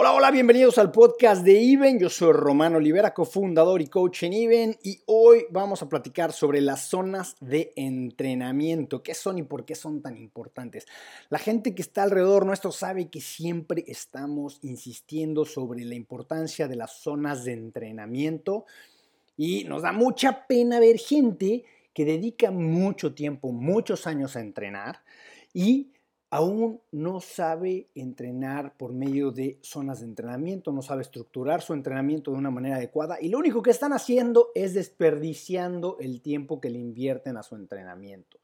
Hola, hola, bienvenidos al podcast de Iben. Yo soy Romano Olivera, cofundador y coach en Iben y hoy vamos a platicar sobre las zonas de entrenamiento. ¿Qué son y por qué son tan importantes? La gente que está alrededor nuestro sabe que siempre estamos insistiendo sobre la importancia de las zonas de entrenamiento y nos da mucha pena ver gente que dedica mucho tiempo, muchos años a entrenar y aún no sabe entrenar por medio de zonas de entrenamiento, no sabe estructurar su entrenamiento de una manera adecuada y lo único que están haciendo es desperdiciando el tiempo que le invierten a su entrenamiento.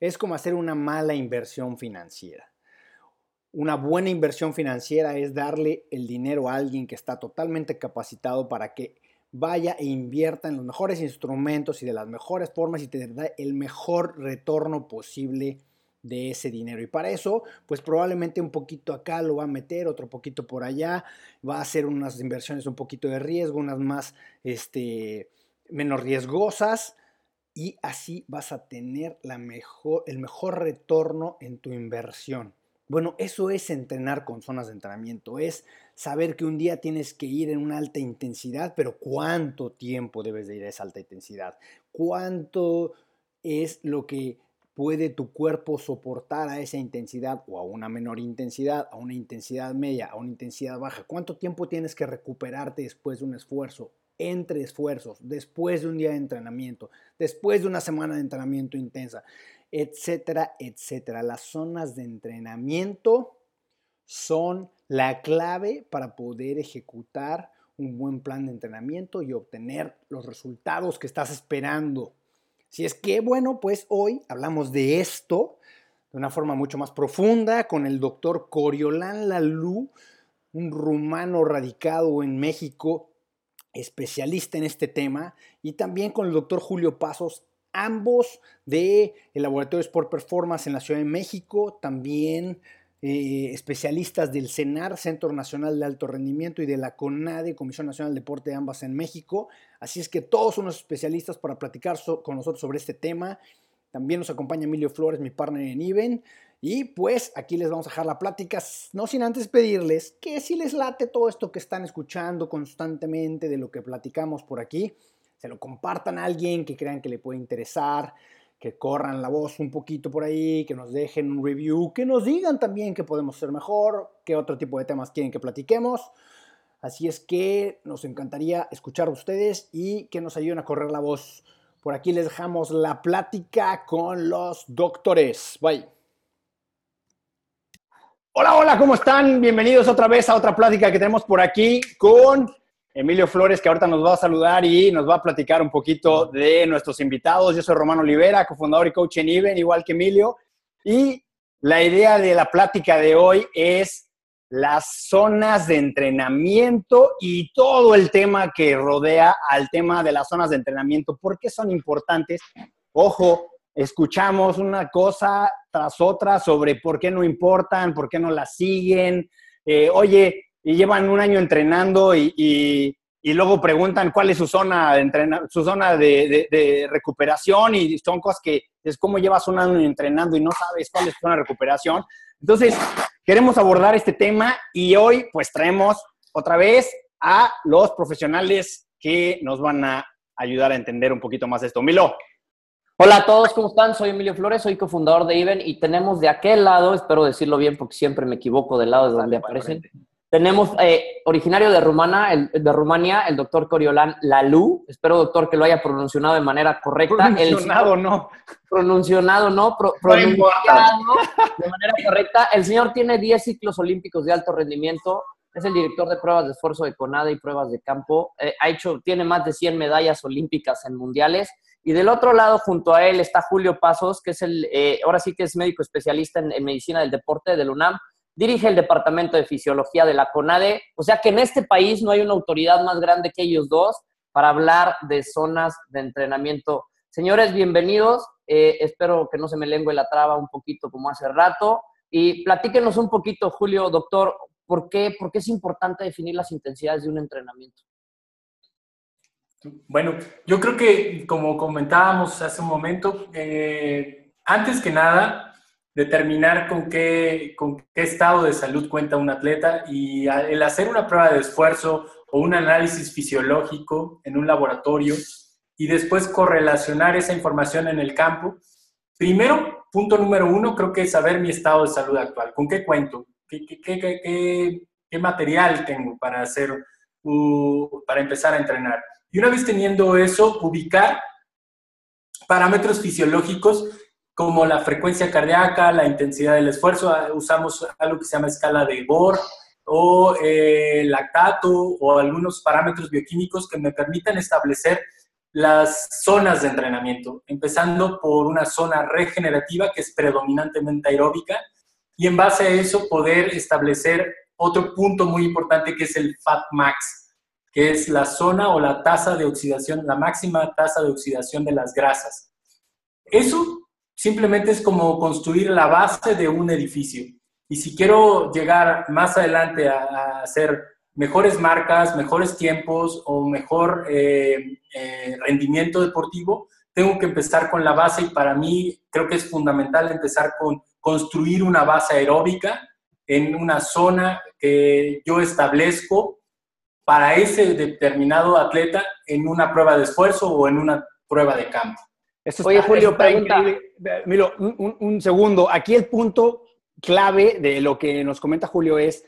Es como hacer una mala inversión financiera. Una buena inversión financiera es darle el dinero a alguien que está totalmente capacitado para que vaya e invierta en los mejores instrumentos y de las mejores formas y te el mejor retorno posible de ese dinero. Y para eso, pues probablemente un poquito acá lo va a meter, otro poquito por allá, va a hacer unas inversiones un poquito de riesgo, unas más, este, menos riesgosas, y así vas a tener la mejor, el mejor retorno en tu inversión. Bueno, eso es entrenar con zonas de entrenamiento, es saber que un día tienes que ir en una alta intensidad, pero cuánto tiempo debes de ir a esa alta intensidad, cuánto es lo que puede tu cuerpo soportar a esa intensidad o a una menor intensidad, a una intensidad media, a una intensidad baja? ¿Cuánto tiempo tienes que recuperarte después de un esfuerzo? Entre esfuerzos, después de un día de entrenamiento, después de una semana de entrenamiento intensa, etcétera, etcétera. Las zonas de entrenamiento son la clave para poder ejecutar un buen plan de entrenamiento y obtener los resultados que estás esperando. Si es que, bueno, pues hoy hablamos de esto de una forma mucho más profunda con el doctor Coriolán Lalú, un rumano radicado en México, especialista en este tema, y también con el doctor Julio Pasos, ambos del el Laboratorio Sport Performance en la Ciudad de México, también eh, especialistas del CENAR, Centro Nacional de Alto Rendimiento, y de la CONADE, Comisión Nacional de Deporte, ambas en México. Así es que todos unos especialistas para platicar con nosotros sobre este tema. También nos acompaña Emilio Flores, mi partner en IBEN. Y pues aquí les vamos a dejar la plática, no sin antes pedirles que si les late todo esto que están escuchando constantemente de lo que platicamos por aquí, se lo compartan a alguien que crean que le puede interesar que corran la voz un poquito por ahí, que nos dejen un review, que nos digan también que podemos ser mejor, qué otro tipo de temas quieren que platiquemos. Así es que nos encantaría escuchar a ustedes y que nos ayuden a correr la voz. Por aquí les dejamos la plática con los doctores. Bye. Hola, hola, ¿cómo están? Bienvenidos otra vez a otra plática que tenemos por aquí con Emilio Flores, que ahorita nos va a saludar y nos va a platicar un poquito de nuestros invitados. Yo soy Romano Olivera, cofundador y coach en IBEN, igual que Emilio. Y la idea de la plática de hoy es las zonas de entrenamiento y todo el tema que rodea al tema de las zonas de entrenamiento. ¿Por qué son importantes? Ojo, escuchamos una cosa tras otra sobre por qué no importan, por qué no las siguen. Eh, oye, y llevan un año entrenando y, luego preguntan cuál es su zona de, su zona de, recuperación y son cosas que es como llevas un año entrenando y no sabes cuál es tu zona de recuperación. Entonces, queremos abordar este tema y hoy pues traemos otra vez a los profesionales que nos van a ayudar a entender un poquito más esto. Milo. Hola a todos, ¿cómo están? Soy Emilio Flores, soy cofundador de IBEN y tenemos de aquel lado, espero decirlo bien porque siempre me equivoco del lado de donde aparecen, tenemos eh, originario de, Rumana, el, de Rumania, el doctor Coriolán Lalú. Espero, doctor, que lo haya pronunciado de manera correcta. Pronunciado no. Pronunciado no. pronunciado de manera correcta. El señor tiene 10 ciclos olímpicos de alto rendimiento. Es el director de pruebas de esfuerzo de CONADE y pruebas de campo. Eh, ha hecho, tiene más de 100 medallas olímpicas en mundiales. Y del otro lado, junto a él, está Julio Pasos, que es el, eh, ahora sí que es médico especialista en, en medicina del deporte del UNAM dirige el Departamento de Fisiología de la CONADE, o sea que en este país no hay una autoridad más grande que ellos dos para hablar de zonas de entrenamiento. Señores, bienvenidos. Eh, espero que no se me lengue la traba un poquito como hace rato. Y platíquenos un poquito, Julio, doctor, ¿por qué, por qué es importante definir las intensidades de un entrenamiento? Bueno, yo creo que como comentábamos hace un momento, eh, antes que nada, determinar con qué, con qué estado de salud cuenta un atleta y el hacer una prueba de esfuerzo o un análisis fisiológico en un laboratorio y después correlacionar esa información en el campo. Primero, punto número uno, creo que es saber mi estado de salud actual. ¿Con qué cuento? ¿Qué, material tengo para, hacer, para empezar a entrenar? Y una vez teniendo eso, ubicar parámetros fisiológicos como la frecuencia cardíaca, la intensidad del esfuerzo. Ah, usamos algo que se llama escala de Bohr o eh, lactato o algunos parámetros bioquímicos que me permitan establecer las zonas de entrenamiento, empezando por una zona regenerativa que es predominantemente aeróbica y en base a eso poder establecer otro punto muy importante que es el Fat Max, que es la zona o la tasa de oxidación, la máxima tasa de oxidación de las grasas. Eso simplemente es como construir la base de un edificio. Y si quiero llegar más adelante a, hacer mejores marcas, mejores tiempos o mejor eh, eh, rendimiento deportivo, tengo que empezar con la base y para mí creo que es fundamental empezar con construir una base aeróbica en una zona que yo establezco para ese determinado atleta en una prueba de esfuerzo o en una prueba de campo. Oye, Julio, pregunta. Miro, un, segundo. Aquí el punto clave de lo que nos comenta Julio es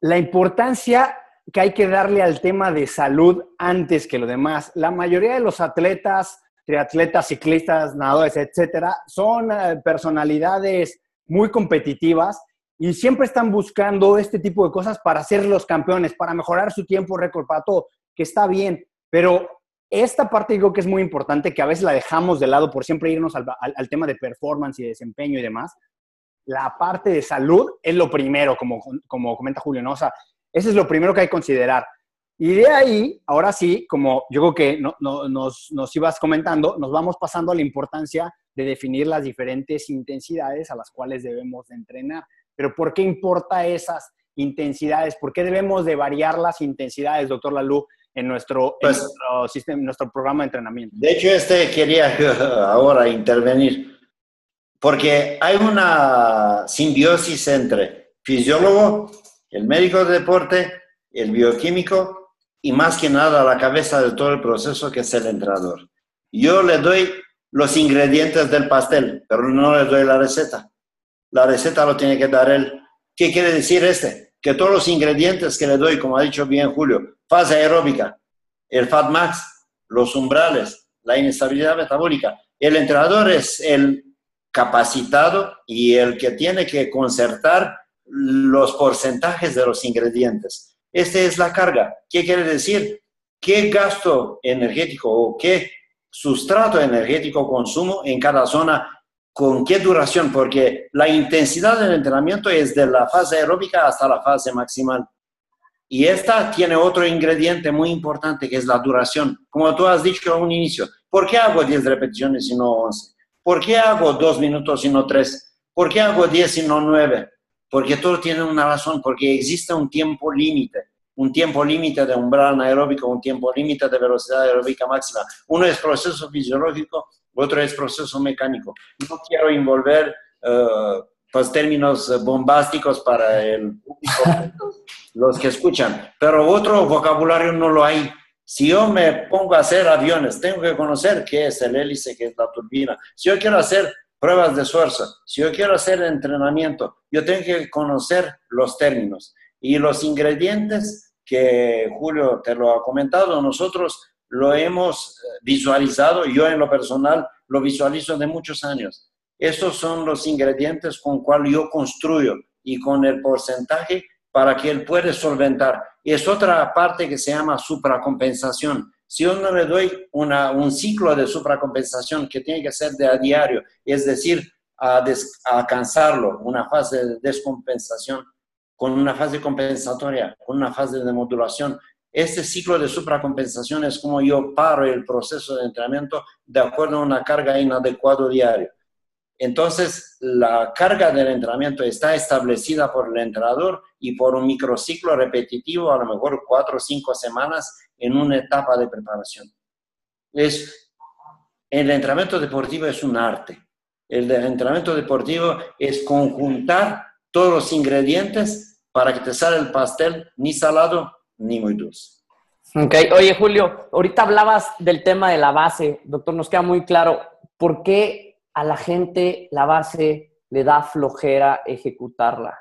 la importancia que hay que darle al tema de salud antes que lo demás. La mayoría de los atletas, triatletas, ciclistas, nadadores, etcétera, son eh, personalidades muy competitivas y siempre están buscando este tipo de cosas para ser los campeones, para mejorar su tiempo récord, para todo, que está bien, pero esta parte digo que es muy importante, que a veces la dejamos de lado por siempre irnos al, tema de performance y desempeño y demás. La parte de salud es lo primero, como, como comenta Julio, ¿no? O sea, eso es lo primero que hay que considerar. Y de ahí, ahora sí, como yo creo que nos, nos ibas comentando, nos vamos pasando a la importancia de definir las diferentes intensidades a las cuales debemos de entrenar. Pero ¿por qué importa esas intensidades? ¿Por qué debemos de variar las intensidades, doctor Lalú, en nuestro, pues, nuestro, sistema, nuestro programa de entrenamiento? De hecho, este quería ahora intervenir, porque hay una simbiosis entre fisiólogo, el médico de deporte, el bioquímico y más que nada la cabeza de todo el proceso que es el entrenador. Yo le doy los ingredientes del pastel, pero no le doy la receta. La receta lo tiene que dar él. ¿Qué quiere decir este? Que todos los ingredientes que le doy, como ha dicho bien Julio, fase aeróbica, el Fat Max, los umbrales, la inestabilidad metabólica, el entrenador es el capacitado y el que tiene que concertar los porcentajes de los ingredientes. Esta es la carga. ¿Qué quiere decir? ¿Qué gasto energético o qué sustrato energético consumo en cada zona con qué duración, porque la intensidad del entrenamiento es de la fase aeróbica hasta la fase maximal. Y esta tiene otro ingrediente muy importante que es la duración. Como tú has dicho a un inicio, ¿por qué hago 10 repeticiones y no 11? ¿Por qué hago 2 minutos y no 3? ¿Por qué hago 10 y no 9? Porque todo tiene una razón, porque existe un tiempo límite, un tiempo límite de umbral anaeróbico, un tiempo límite de velocidad aeróbica máxima. Uno es proceso fisiológico otro es proceso mecánico. No quiero envolver uh, pues, términos bombásticos para el los que escuchan, pero otro vocabulario no lo hay. Si yo me pongo a hacer aviones, tengo que conocer qué es el hélice, qué es la turbina. Si yo quiero hacer pruebas de esfuerzo, si yo quiero hacer entrenamiento, yo tengo que conocer los términos y los ingredientes que Julio te lo ha comentado. Nosotros lo hemos eh, visualizado, yo en lo personal lo visualizo de muchos años. Estos son los ingredientes con cual yo construyo y con el porcentaje para que él pueda solventar. Y es otra parte que se llama supracompensación. Si yo no le doy una, un ciclo de supracompensación que tiene que ser de a diario, es decir, a, a alcanzarlo, una fase de descompensación, con una fase compensatoria, con una fase de modulación, este ciclo de supracompensación es como yo paro el proceso de entrenamiento de acuerdo a una carga inadecuada diaria. Entonces, la carga del entrenamiento está establecida por el entrenador y por un microciclo repetitivo, a lo mejor cuatro o cinco semanas en una etapa de preparación. Es, el entrenamiento deportivo es un arte. El entrenamiento deportivo es conjuntar todos los ingredientes para que te salga el pastel ni salado ni muy dulce. Ok, oye Julio, ahorita hablabas del tema de la base, doctor, nos queda muy claro, ¿por qué a la gente la base le da flojera ejecutarla?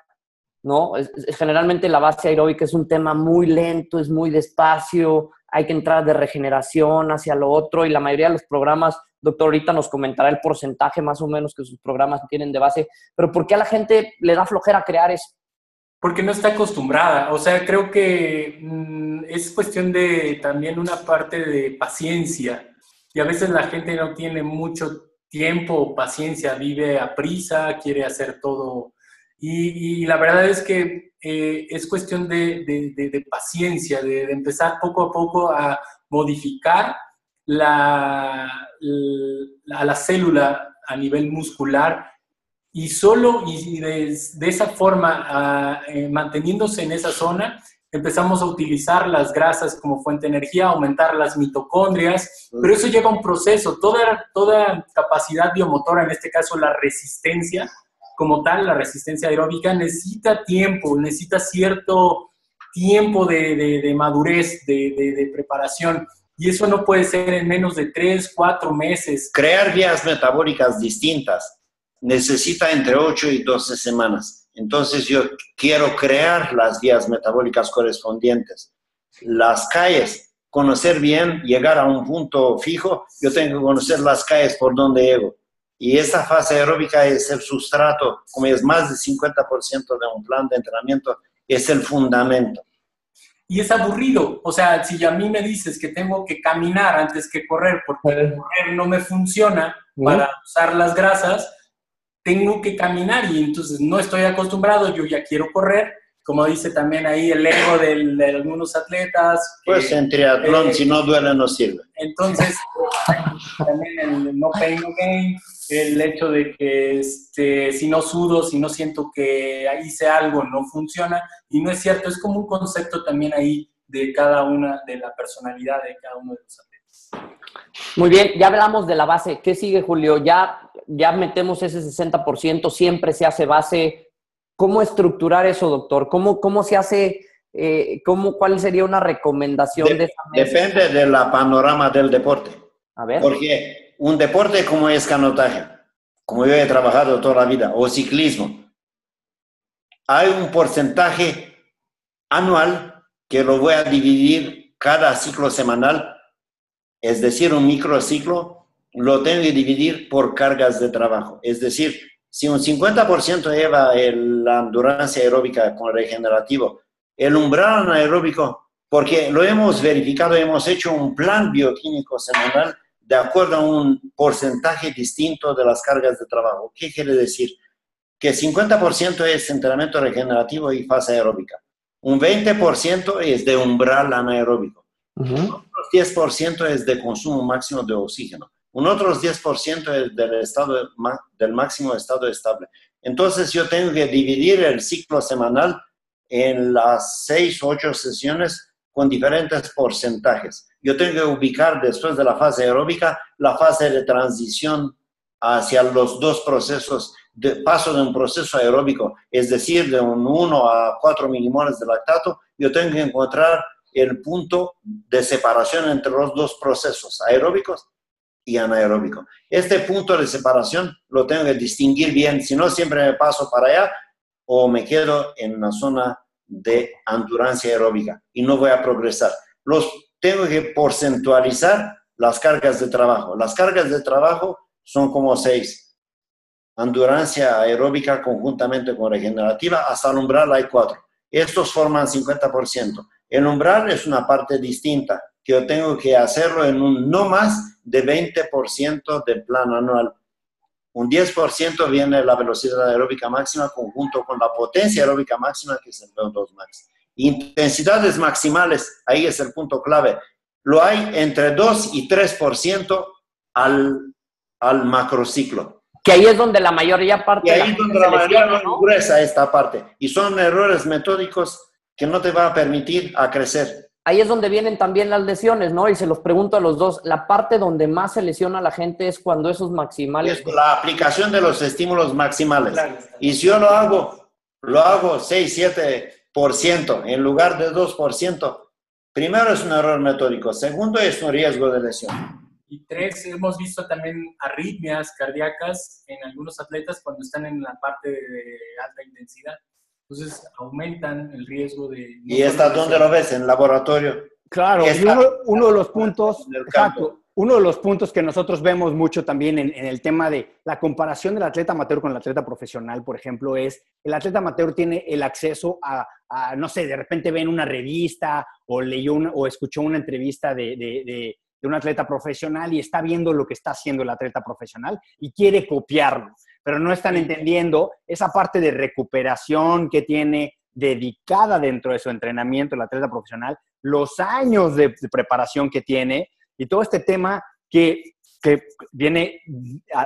¿No? generalmente la base aeróbica es un tema muy lento, es muy despacio, hay que entrar de regeneración hacia lo otro y la mayoría de los programas, doctor, ahorita nos comentará el porcentaje más o menos que sus programas tienen de base, pero ¿por qué a la gente le da flojera crear eso? Porque no está acostumbrada. O sea, creo que mm, es cuestión de también una parte de paciencia. Y a veces la gente no tiene mucho tiempo paciencia, vive a prisa, quiere hacer todo. Y, la verdad es que eh, es cuestión de, paciencia, de, empezar poco a poco a modificar la, la célula a nivel muscular y solo y de, esa forma, ah, eh, manteniéndose en esa zona, empezamos a utilizar las grasas como fuente de energía, aumentar las mitocondrias, pero eso lleva un proceso. Toda, toda capacidad biomotora, en este caso la resistencia, como tal, la resistencia aeróbica, necesita tiempo, necesita cierto tiempo de, de madurez, de, preparación. Y eso no puede ser en menos de tres, cuatro meses. Crear vías metabólicas distintas necesita entre 8 y 12 semanas. Entonces yo quiero crear las vías metabólicas correspondientes. Las calles, conocer bien, llegar a un punto fijo, yo tengo que conocer las calles por donde llego. Y esa fase aeróbica es el sustrato, como es más del 50% de un plan de entrenamiento, es el fundamento. Y es aburrido, o sea, si a mí me dices que tengo que caminar antes que correr, porque correr no me funciona para usar las grasas, tengo que caminar y entonces no estoy acostumbrado, yo ya quiero correr, como dice también ahí el ego de algunos atletas. pues en triatlón, eh, si no duele, no sirve. Entonces, también el no pain, no gain, el hecho de que este, si no sudo, si no siento que hice algo, no funciona. Y no es cierto, es como un concepto también ahí de cada una, de la personalidad de cada uno de los atletas. Muy bien, ya hablamos de la base. ¿Qué sigue, Julio? Ya, ya metemos ese 60%, siempre se hace base. ¿Cómo estructurar eso, doctor? ¿Cómo, cómo se hace? Eh, ¿cómo, ¿Cuál sería una recomendación de, esa Depende de la panorama del deporte. A ver. Porque un deporte como es canotaje, como yo he trabajado toda la vida, o ciclismo, hay un porcentaje anual que lo voy a dividir cada ciclo semanal es decir, un microciclo, lo tengo que dividir por cargas de trabajo. Es decir, si un 50% lleva la endurancia aeróbica con regenerativo, el umbral anaeróbico, porque lo hemos verificado, hemos hecho un plan bioquímico semanal de acuerdo a un porcentaje distinto de las cargas de trabajo. ¿Qué quiere decir? Que 50% es entrenamiento regenerativo y fase aeróbica. Un 20% es de umbral anaeróbico. Un 10% es de consumo máximo de oxígeno. Un otro 10% es del, estado, del máximo estado estable. Entonces yo tengo que dividir el ciclo semanal en las 6 o 8 sesiones con diferentes porcentajes. Yo tengo que ubicar después de la fase aeróbica la fase de transición hacia los dos procesos, de paso de un proceso aeróbico, es decir, de un 1 a 4 milimoles de lactato, yo tengo que encontrar el punto de separación entre los dos procesos, aeróbicos y anaeróbicos. Este punto de separación lo tengo que distinguir bien, si no siempre me paso para allá o me quedo en una zona de endurancia aeróbica y no voy a progresar. Los tengo que porcentualizar las cargas de trabajo. Las cargas de trabajo son como seis. Endurancia aeróbica conjuntamente con regenerativa, hasta el umbral hay cuatro. Estos forman 50%. El umbral es una parte distinta, que yo tengo que hacerlo en un no más de 20% del plan anual. Un 10% viene la velocidad aeróbica máxima conjunto con la potencia aeróbica máxima, que es el VO2 max. Intensidades maximales, ahí es el punto clave. Lo hay entre 2 y 3% al, al macrociclo. Que ahí es donde la mayoría parte. Y ahí es donde la mayoría ¿no? esta parte. Y son errores metódicos que no te va a permitir a crecer. Ahí es donde vienen también las lesiones, ¿no? Y se los pregunto a los dos, la parte donde más se lesiona a la gente es cuando esos maximales... Es la aplicación de los estímulos maximales. Y si yo lo hago, lo hago 6, 7% en lugar de 2%, primero es un error metódico, segundo es un riesgo de lesión. Y tres, hemos visto también arritmias cardíacas en algunos atletas cuando están en la parte de alta intensidad. Entonces aumentan el riesgo de... ¿Y esta dónde lo ves? ¿En laboratorio? Claro, y uno, de los puntos, exacto, uno de los puntos que nosotros vemos mucho también en, el tema de la comparación del atleta amateur con el atleta profesional, por ejemplo, es el atleta amateur tiene el acceso a, no sé, de repente ve en una revista o leyó o escuchó una entrevista de, de un atleta profesional y está viendo lo que está haciendo el atleta profesional y quiere copiarlo pero no están entendiendo esa parte de recuperación que tiene dedicada dentro de su entrenamiento el atleta profesional, los años de, preparación que tiene y todo este tema que, que viene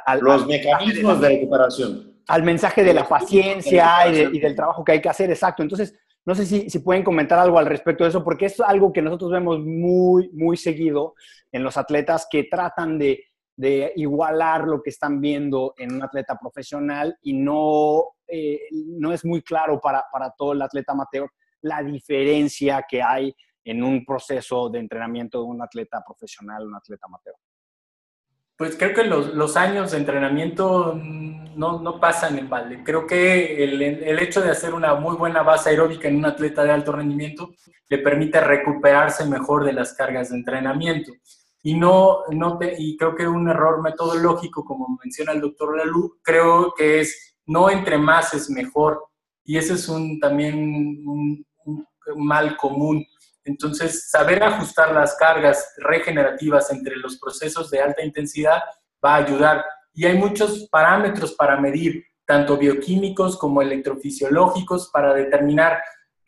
al... Los mecanismos de, recuperación. Al mensaje de la paciencia y, del trabajo que hay que hacer, exacto. Entonces, no sé si, si, pueden comentar algo al respecto de eso, porque es algo que nosotros vemos muy, muy seguido en los atletas que tratan de, de igualar lo que están viendo en un atleta profesional y no, eh, no es muy claro para, para, todo el atleta amateur la diferencia que hay en un proceso de entrenamiento de un atleta profesional, un atleta amateur. Pues creo que los, los años de entrenamiento no, no, pasan en balde. Creo que el, el, hecho de hacer una muy buena base aeróbica en un atleta de alto rendimiento le permite recuperarse mejor de las cargas de entrenamiento. Y, no, no y creo que un error metodológico, como menciona el doctor Lalú, creo que es no entre más es mejor. Y ese es un, también un, mal común. Entonces, saber ajustar las cargas regenerativas entre los procesos de alta intensidad va a ayudar. Y hay muchos parámetros para medir, tanto bioquímicos como electrofisiológicos, para determinar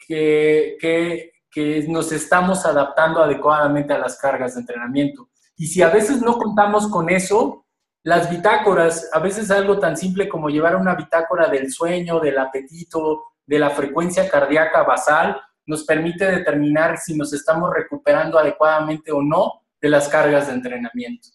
que, que que nos estamos adaptando adecuadamente a las cargas de entrenamiento. Y si a veces no contamos con eso, las bitácoras, a veces algo tan simple como llevar una bitácora del sueño, del apetito, de la frecuencia cardíaca basal, nos permite determinar si nos estamos recuperando adecuadamente o no de las cargas de entrenamiento.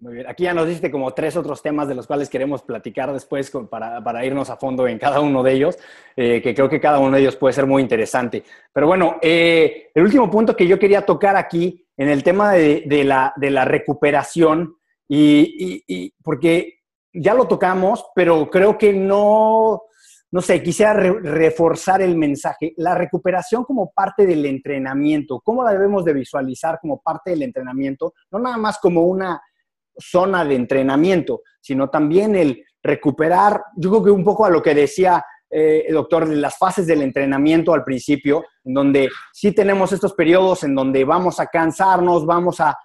Muy bien, aquí ya nos diste como tres otros temas de los cuales queremos platicar después para, irnos a fondo en cada uno de ellos, eh, que creo que cada uno de ellos puede ser muy interesante. Pero bueno, eh, el último punto que yo quería tocar aquí en el tema de, la, recuperación, y, porque ya lo tocamos, pero creo que no, no sé, quisiera reforzar el mensaje. La recuperación como parte del entrenamiento, ¿cómo la debemos de visualizar como parte del entrenamiento? No nada más como una zona de entrenamiento, sino también el recuperar, yo creo que un poco a lo que decía eh, el doctor, de las fases del entrenamiento al principio, en donde sí tenemos estos periodos en donde vamos a cansarnos, vamos a,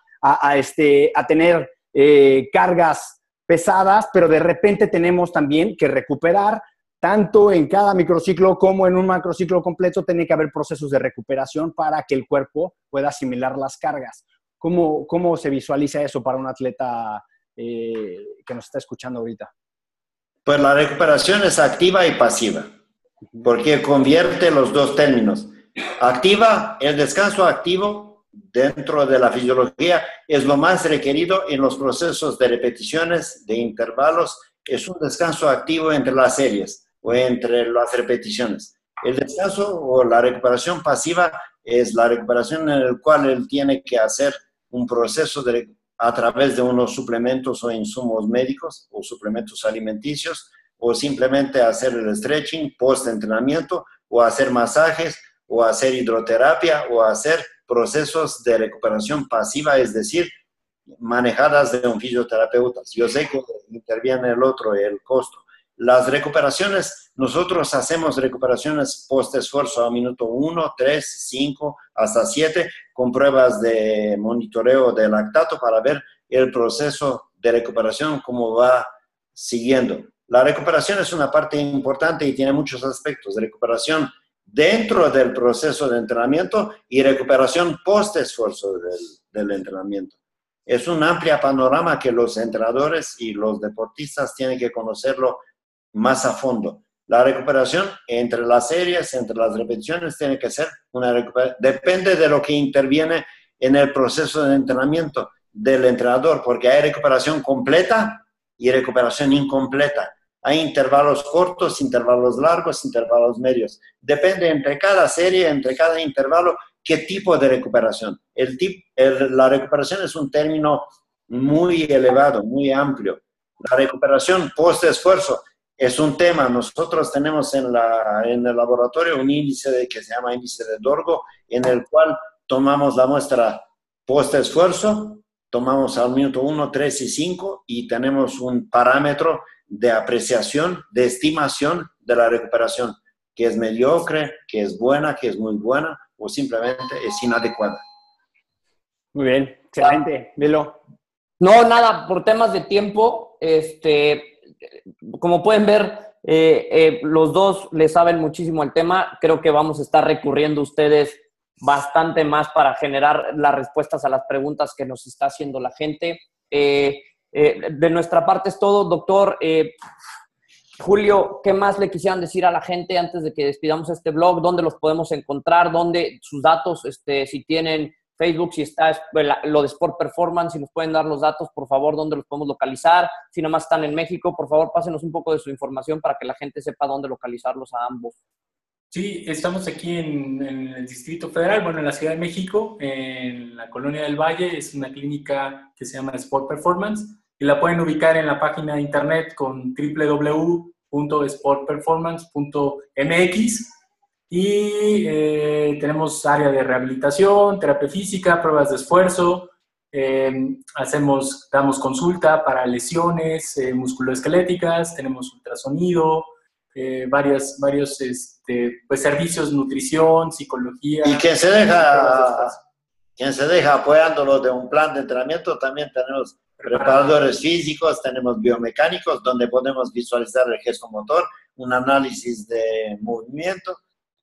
este, a tener eh, cargas pesadas, pero de repente tenemos también que recuperar, tanto en cada microciclo como en un macrociclo completo, tiene que haber procesos de recuperación para que el cuerpo pueda asimilar las cargas. ¿Cómo, cómo se visualiza eso para un atleta eh, que nos está escuchando ahorita? Pues la recuperación es activa y pasiva, porque convierte los dos términos. Activa, el descanso activo dentro de la fisiología es lo más requerido en los procesos de repeticiones, de intervalos, es un descanso activo entre las series o entre las repeticiones. El descanso o la recuperación pasiva es la recuperación en la cual él tiene que hacer un proceso de, a través de unos suplementos o insumos médicos o suplementos alimenticios o simplemente hacer el stretching post entrenamiento o hacer masajes o hacer hidroterapia o hacer procesos de recuperación pasiva, es decir, manejadas de un fisioterapeuta. Yo sé que interviene el otro, el costo, las recuperaciones, nosotros hacemos recuperaciones post esfuerzo a minuto 1, 3, 5, hasta 7, con pruebas de monitoreo de lactato para ver el proceso de recuperación, cómo va siguiendo. La recuperación es una parte importante y tiene muchos aspectos. Recuperación dentro del proceso de entrenamiento y recuperación post esfuerzo del, del entrenamiento. Es un amplio panorama que los entrenadores y los deportistas tienen que conocerlo más a fondo. La recuperación entre las series, entre las repeticiones, tiene que ser una recuperación. Depende de lo que interviene en el proceso de entrenamiento del entrenador, porque hay recuperación completa y recuperación incompleta. Hay intervalos cortos, intervalos largos, intervalos medios. Depende entre cada serie, entre cada intervalo, qué tipo de recuperación. El tip, la recuperación es un término muy elevado, muy amplio. La recuperación post-esfuerzo es un tema. Nosotros tenemos en, la, en el laboratorio un índice de, que se llama índice de Dorgo, en el cual tomamos la muestra post-esfuerzo, tomamos al minuto 1, 3 y 5 y tenemos un parámetro de apreciación, de estimación de la recuperación, que es mediocre, que es buena, que es muy buena o simplemente es inadecuada. Muy bien, excelente. Dilo. No, nada, por temas de tiempo, este, como pueden ver, eh, eh, los dos le saben muchísimo el tema. Creo que vamos a estar recurriendo ustedes bastante más para generar las respuestas a las preguntas que nos está haciendo la gente. Eh, de nuestra parte es todo, doctor. Julio, ¿qué más le quisieran decir a la gente antes de que despidamos este blog? ¿Dónde los podemos encontrar? ¿Dónde sus datos, este, si tienen Facebook, si está lo de Sport Performance, si nos pueden dar los datos, por favor, dónde los podemos localizar. Si nomás están en México, por favor, pásenos un poco de su información para que la gente sepa dónde localizarlos a ambos. Sí, estamos aquí en, el Distrito Federal, bueno, en la Ciudad de México, en la Colonia del Valle. Es una clínica que se llama Sport Performance y la pueden ubicar en la página de internet con www.sportperformance.mx y eh, tenemos área de rehabilitación, terapia física, pruebas de esfuerzo. Eh, hacemos, damos consulta para lesiones eh, musculoesqueléticas, tenemos ultrasonido, varias, varios este, pues, servicios, nutrición, psicología. Y quien se deja, quien se deja apoyándolo de un plan de entrenamiento, también tenemos preparadores físicos, tenemos biomecánicos, donde podemos visualizar el gesto motor, un análisis de movimiento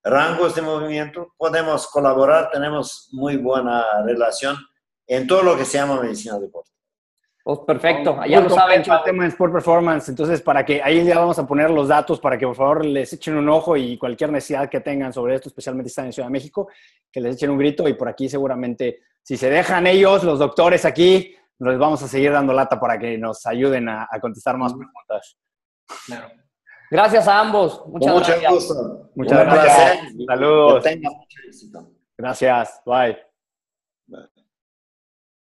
rangos de movimiento, podemos colaborar, tenemos muy buena relación en todo lo que se llama medicina deporte. Pues perfecto, ya lo saben. El tema de Sport Performance, entonces para que ahí ya vamos a poner los datos para que por favor les echen un ojo y cualquier necesidad que tengan sobre esto, especialmente si están en Ciudad de México, que les echen un grito y por aquí seguramente, si se dejan ellos, los doctores aquí, les vamos a seguir dando lata para que nos ayuden a, a contestar más preguntas. Claro. Gracias a ambos. Muchas Mucho gracias. Gusto. Muchas gracias. Saludos. Gracias. Bye.